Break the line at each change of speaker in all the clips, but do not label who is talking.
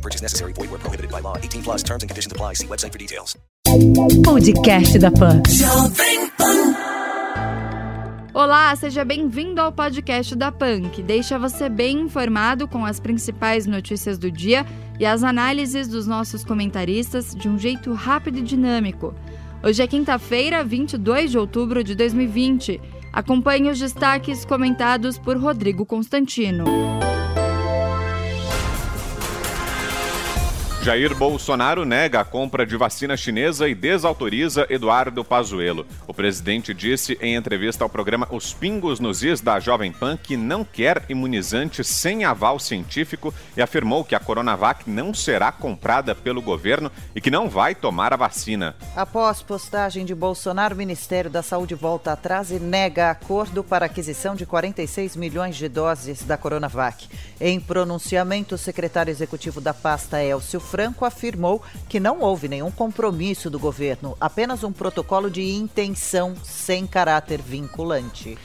No purchase necessary. Void where prohibited by law. 18 plus terms and conditions apply. See website for details.
Podcast da Pan.
Olá, seja bem-vindo ao podcast da PAN, que deixa você bem informado com as principais notícias do dia e as análises dos nossos comentaristas de um jeito rápido e dinâmico. Hoje é quinta-feira, 22 de outubro de 2020. Acompanhe os destaques comentados por Rodrigo Constantino.
Jair Bolsonaro nega a compra de vacina chinesa e desautoriza Eduardo Pazuello. O presidente disse em entrevista ao programa Os Pingos nos Is da Jovem Pan que não quer imunizante sem aval científico e afirmou que a Coronavac não será comprada pelo governo e que não vai tomar a vacina.
Após postagem de Bolsonaro, o Ministério da Saúde volta atrás e nega acordo para aquisição de 46 milhões de doses da Coronavac. Em pronunciamento, o secretário executivo da pasta, Elcio Franco afirmou que não houve nenhum compromisso do governo, apenas um protocolo de intenção sem caráter vinculante.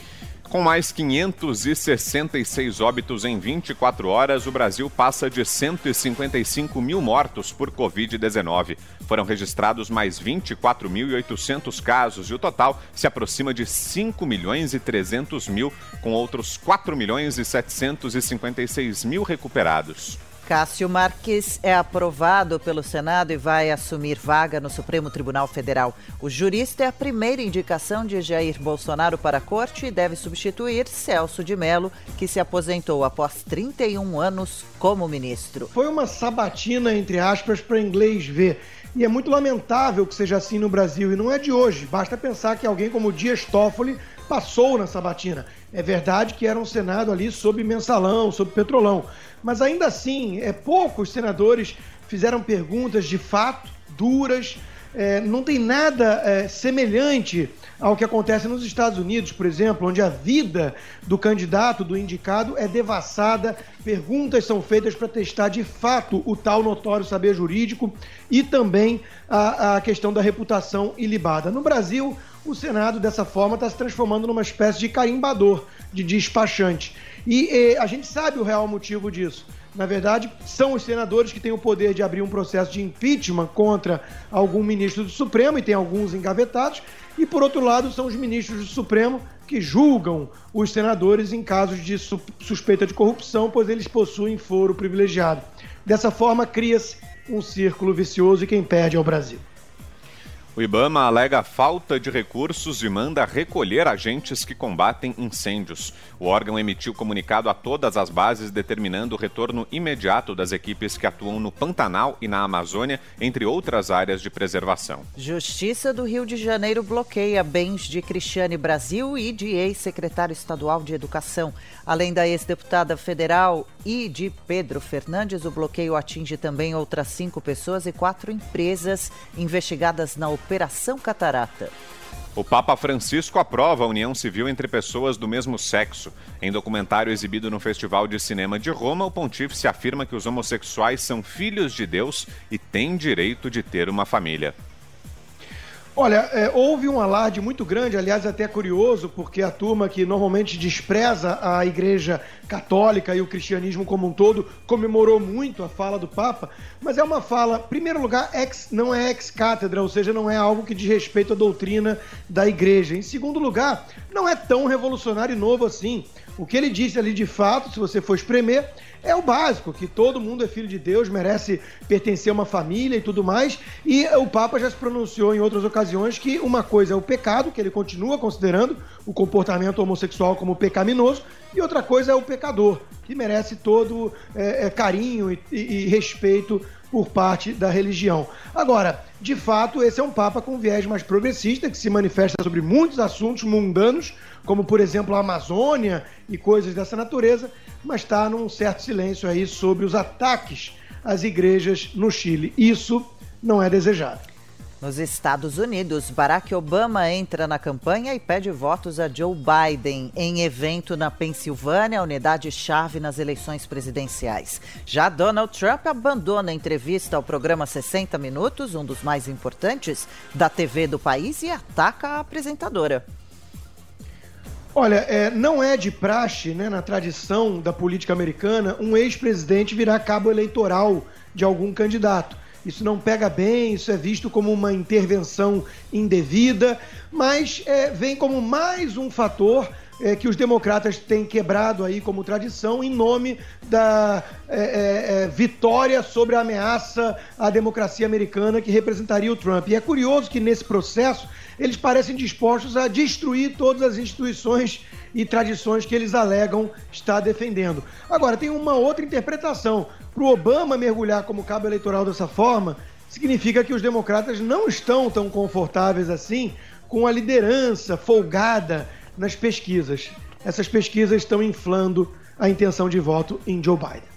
Com mais 566 óbitos em 24 horas, o Brasil passa de 155 mil mortos por Covid-19. Foram registrados mais 24.800 casos e o total se aproxima de 5 milhões e 300 mil, com outros 4 milhões e 756 mil recuperados.
Cássio Marques é aprovado pelo Senado e vai assumir vaga no Supremo Tribunal Federal. O jurista é a primeira indicação de Jair Bolsonaro para a corte e deve substituir Celso de Mello, que se aposentou após 31 anos como ministro.
Foi uma sabatina, entre aspas, para inglês ver. E é muito lamentável que seja assim no Brasil. E não é de hoje. Basta pensar que alguém como Dias Toffoli passou na sabatina. É verdade que era um Senado ali sob mensalão, sob petrolão. Mas ainda assim, é, poucos senadores fizeram perguntas de fato duras. É, não tem nada é, semelhante ao que acontece nos Estados Unidos, por exemplo, onde a vida do candidato, do indicado, é devassada, perguntas são feitas para testar de fato o tal notório saber jurídico e também a, a questão da reputação ilibada. No Brasil, o Senado, dessa forma, está se transformando numa espécie de carimbador, de despachante. E, e a gente sabe o real motivo disso. Na verdade, são os senadores que têm o poder de abrir um processo de impeachment contra algum ministro do Supremo, e tem alguns engavetados, e por outro lado, são os ministros do Supremo que julgam os senadores em casos de su suspeita de corrupção, pois eles possuem foro privilegiado. Dessa forma, cria-se um círculo vicioso e quem perde é o Brasil.
O Ibama alega falta de recursos e manda recolher agentes que combatem incêndios. O órgão emitiu comunicado a todas as bases determinando o retorno imediato das equipes que atuam no Pantanal e na Amazônia, entre outras áreas de preservação.
Justiça do Rio de Janeiro bloqueia bens de Cristiane Brasil e de ex-secretário estadual de Educação. Além da ex-deputada federal e de Pedro Fernandes, o bloqueio atinge também outras cinco pessoas e quatro empresas investigadas na Operação Catarata.
O Papa Francisco aprova a união civil entre pessoas do mesmo sexo. Em documentário exibido no Festival de Cinema de Roma, o pontífice afirma que os homossexuais são filhos de Deus e têm direito de ter uma família.
Olha, é, houve um alarde muito grande, aliás, até curioso, porque a turma que normalmente despreza a Igreja Católica e o cristianismo como um todo comemorou muito a fala do Papa, mas é uma fala, em primeiro lugar, ex, não é ex-cátedra, ou seja, não é algo que diz respeito à doutrina da Igreja. Em segundo lugar, não é tão revolucionário e novo assim. O que ele disse ali de fato, se você for espremer, é o básico, que todo mundo é filho de Deus, merece pertencer a uma família e tudo mais. E o Papa já se pronunciou em outras ocasiões que uma coisa é o pecado, que ele continua considerando o comportamento homossexual como pecaminoso, e outra coisa é o pecador, que merece todo é, é, carinho e, e, e respeito por parte da religião. Agora, de fato, esse é um Papa com viés mais progressista, que se manifesta sobre muitos assuntos mundanos, como por exemplo a Amazônia e coisas dessa natureza, mas está num certo silêncio aí sobre os ataques às igrejas no Chile. Isso não é desejado.
Nos Estados Unidos, Barack Obama entra na campanha e pede votos a Joe Biden em evento na Pensilvânia, unidade-chave nas eleições presidenciais. Já Donald Trump abandona a entrevista ao programa 60 Minutos, um dos mais importantes da TV do país, e ataca a apresentadora.
Olha, é, não é de praxe, né, na tradição da política americana, um ex-presidente virar cabo eleitoral de algum candidato. Isso não pega bem, isso é visto como uma intervenção indevida, mas é, vem como mais um fator é, que os democratas têm quebrado aí como tradição em nome da é, é, é, vitória sobre a ameaça à democracia americana que representaria o Trump. E é curioso que nesse processo eles parecem dispostos a destruir todas as instituições e tradições que eles alegam estar defendendo. Agora, tem uma outra interpretação. Para o Obama mergulhar como cabo eleitoral dessa forma, significa que os democratas não estão tão confortáveis assim com a liderança folgada nas pesquisas. Essas pesquisas estão inflando a intenção de voto em Joe Biden.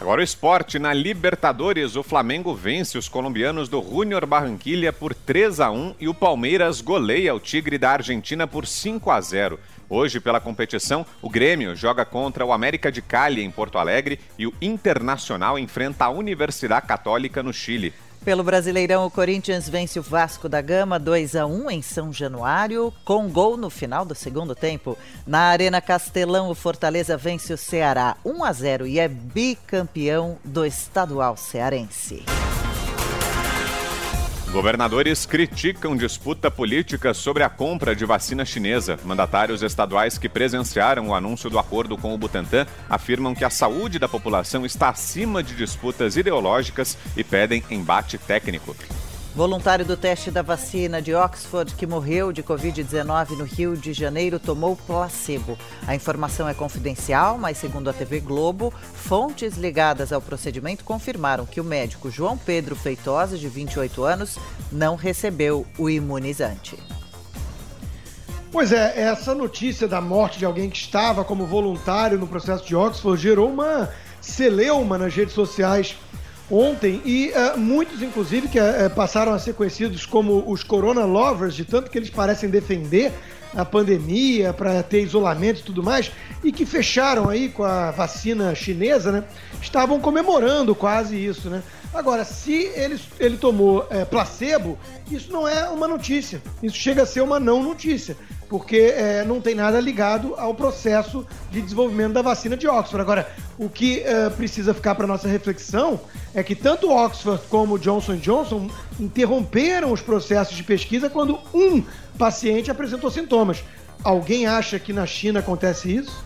Agora o esporte. Na Libertadores, o Flamengo vence os colombianos do Junior Barranquilha por 3 a 1 e o Palmeiras goleia o Tigre da Argentina por 5 a 0. Hoje, pela competição, o Grêmio joga contra o América de Cali em Porto Alegre e o Internacional enfrenta a Universidade Católica no Chile.
Pelo Brasileirão, o Corinthians vence o Vasco da Gama 2 a 1 em São Januário, com gol no final do segundo tempo. Na Arena Castelão, o Fortaleza vence o Ceará 1 a 0 e é bicampeão do estadual cearense.
Governadores criticam disputa política sobre a compra de vacina chinesa. Mandatários estaduais que presenciaram o anúncio do acordo com o Butantan afirmam que a saúde da população está acima de disputas ideológicas e pedem embate técnico.
Voluntário do teste da vacina de Oxford que morreu de Covid-19 no Rio de Janeiro tomou placebo. A informação é confidencial, mas segundo a TV Globo, fontes ligadas ao procedimento confirmaram que o médico João Pedro Feitosa, de 28 anos, não recebeu o imunizante.
Pois é, essa notícia da morte de alguém que estava como voluntário no processo de Oxford gerou uma celeuma nas redes sociais ontem e uh, muitos, inclusive, que uh, passaram a ser conhecidos como os Corona Lovers, de tanto que eles parecem defender a pandemia para ter isolamento e tudo mais, e que fecharam aí com a vacina chinesa, né? Estavam comemorando quase isso, né? Agora, se ele, ele tomou é, placebo, isso não é uma notícia. Isso chega a ser uma não notícia porque é, não tem nada ligado ao processo de desenvolvimento da vacina de Oxford. Agora, o que é, precisa ficar para nossa reflexão é que tanto Oxford como Johnson Johnson interromperam os processos de pesquisa quando um paciente apresentou sintomas. Alguém acha que na China acontece isso?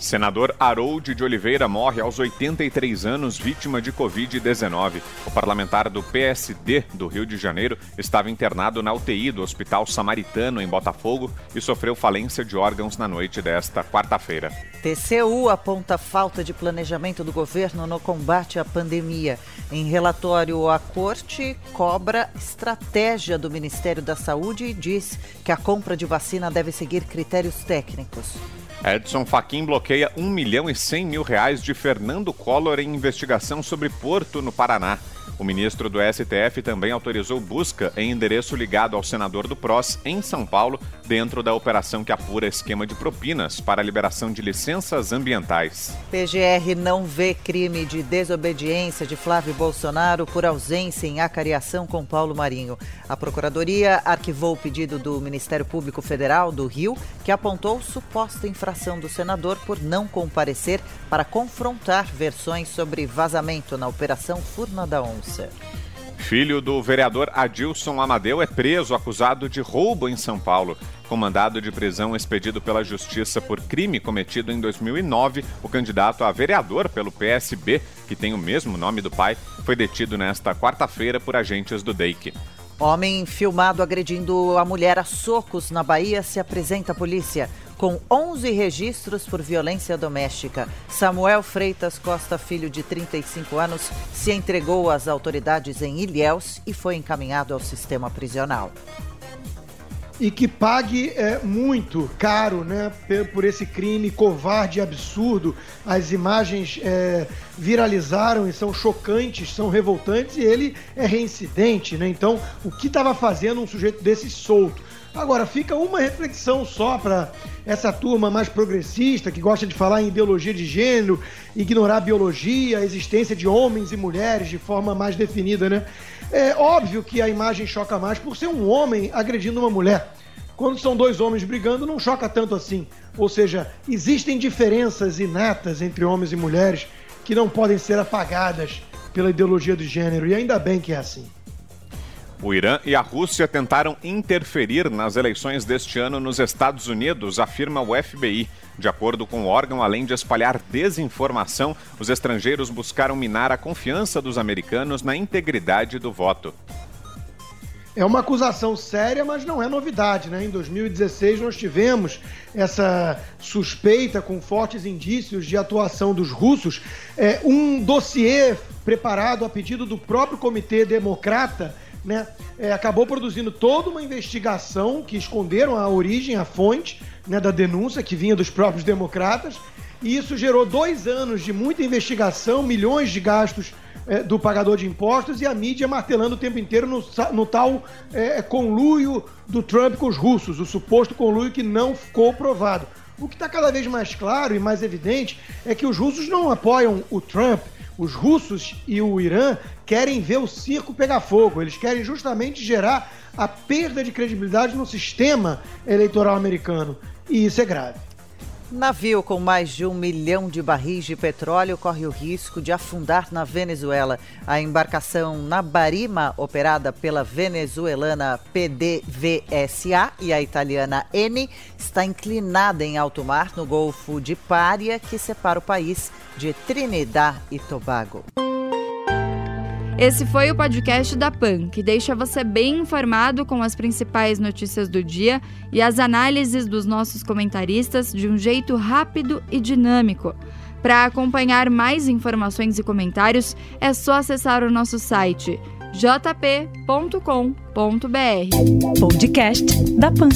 Senador Harold de Oliveira morre aos 83 anos, vítima de Covid-19. O parlamentar do PSD do Rio de Janeiro estava internado na UTI do Hospital Samaritano, em Botafogo, e sofreu falência de órgãos na noite desta quarta-feira.
TCU aponta falta de planejamento do governo no combate à pandemia. Em relatório, a corte cobra estratégia do Ministério da Saúde e diz que a compra de vacina deve seguir critérios técnicos.
Edson Fachin bloqueia 1 milhão e 100 mil reais de Fernando Collor em investigação sobre Porto, no Paraná. O ministro do STF também autorizou busca em endereço ligado ao senador do PROS em São Paulo, dentro da operação que apura esquema de propinas para a liberação de licenças ambientais.
PGR não vê crime de desobediência de Flávio Bolsonaro por ausência em acariação com Paulo Marinho. A Procuradoria arquivou o pedido do Ministério Público Federal do Rio, que apontou suposta infração do senador por não comparecer para confrontar versões sobre vazamento na Operação Furna da
Filho do vereador Adilson Amadeu é preso acusado de roubo em São Paulo. Com mandado de prisão expedido pela Justiça por crime cometido em 2009, o candidato a vereador pelo PSB, que tem o mesmo nome do pai, foi detido nesta quarta-feira por agentes do DEIC.
Homem filmado agredindo a mulher a socos na Bahia se apresenta à polícia com 11 registros por violência doméstica. Samuel Freitas Costa, filho de 35 anos, se entregou às autoridades em Ilhéus e foi encaminhado ao sistema prisional.
e que pague é, muito caro né, por esse crime covarde e absurdo. As imagens é, viralizaram e são chocantes, são revoltantes, e ele é reincidente. Né? Então, o que estava fazendo um sujeito desse solto? Agora, fica uma reflexão só para essa turma mais progressista, que gosta de falar em ideologia de gênero, ignorar a biologia, a existência de homens e mulheres de forma mais definida, né? É óbvio que a imagem choca mais por ser um homem agredindo uma mulher. Quando são dois homens brigando, não choca tanto assim. Ou seja, existem diferenças inatas entre homens e mulheres que não podem ser apagadas pela ideologia de gênero, e ainda bem que é assim.
O Irã e a Rússia tentaram interferir nas eleições deste ano nos Estados Unidos, afirma o FBI. De acordo com o órgão, além de espalhar desinformação, os estrangeiros buscaram minar a confiança dos americanos na integridade do voto.
É uma acusação séria, mas não é novidade, né? Em 2016 nós tivemos essa suspeita com fortes indícios de atuação dos russos. É, um dossiê preparado a pedido do próprio Comitê Democrata né, é, acabou produzindo toda uma investigação que esconderam a origem, a fonte né, da denúncia que vinha dos próprios democratas. E isso gerou dois anos de muita investigação, milhões de gastos é, do pagador de impostos e a mídia martelando o tempo inteiro no, no tal é, conluio do Trump com os russos, o suposto conluio que não ficou provado. O que está cada vez mais claro e mais evidente é que os russos não apoiam o Trump, os russos e o Irã querem ver o circo pegar fogo. Eles querem justamente gerar a perda de credibilidade no sistema eleitoral americano. E isso é grave.
Navio com mais de um milhão de barris de petróleo corre o risco de afundar na Venezuela. A embarcação Nabarima, operada pela venezuelana PDVSA e a italiana Eni, está inclinada em alto mar no Golfo de Pária, que separa o país de Trinidad e Tobago.
Esse foi o podcast da PAN, que deixa você bem informado com as principais notícias do dia e as análises dos nossos comentaristas de um jeito rápido e dinâmico. Para acompanhar mais informações e comentários, é só acessar o nosso site jp.com.br.
Podcast da PAN.